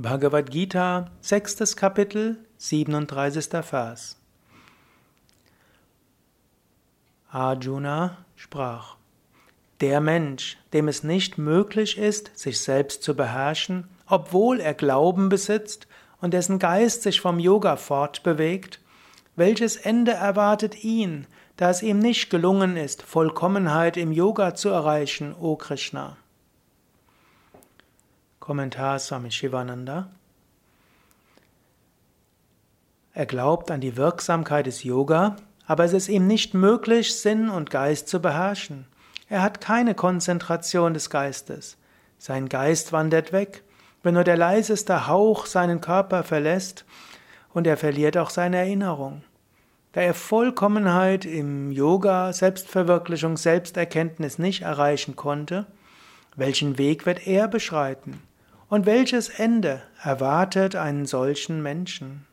Bhagavad Gita, sechstes Kapitel, 37. Vers. Arjuna sprach, Der Mensch, dem es nicht möglich ist, sich selbst zu beherrschen, obwohl er Glauben besitzt und dessen Geist sich vom Yoga fortbewegt, welches Ende erwartet ihn, da es ihm nicht gelungen ist, Vollkommenheit im Yoga zu erreichen, o Krishna? Kommentar Swami Shivananda. Er glaubt an die Wirksamkeit des Yoga, aber es ist ihm nicht möglich, Sinn und Geist zu beherrschen. Er hat keine Konzentration des Geistes. Sein Geist wandert weg, wenn nur der leiseste Hauch seinen Körper verlässt, und er verliert auch seine Erinnerung. Da er Vollkommenheit im Yoga, Selbstverwirklichung, Selbsterkenntnis nicht erreichen konnte, welchen Weg wird er beschreiten? Und welches Ende erwartet einen solchen Menschen?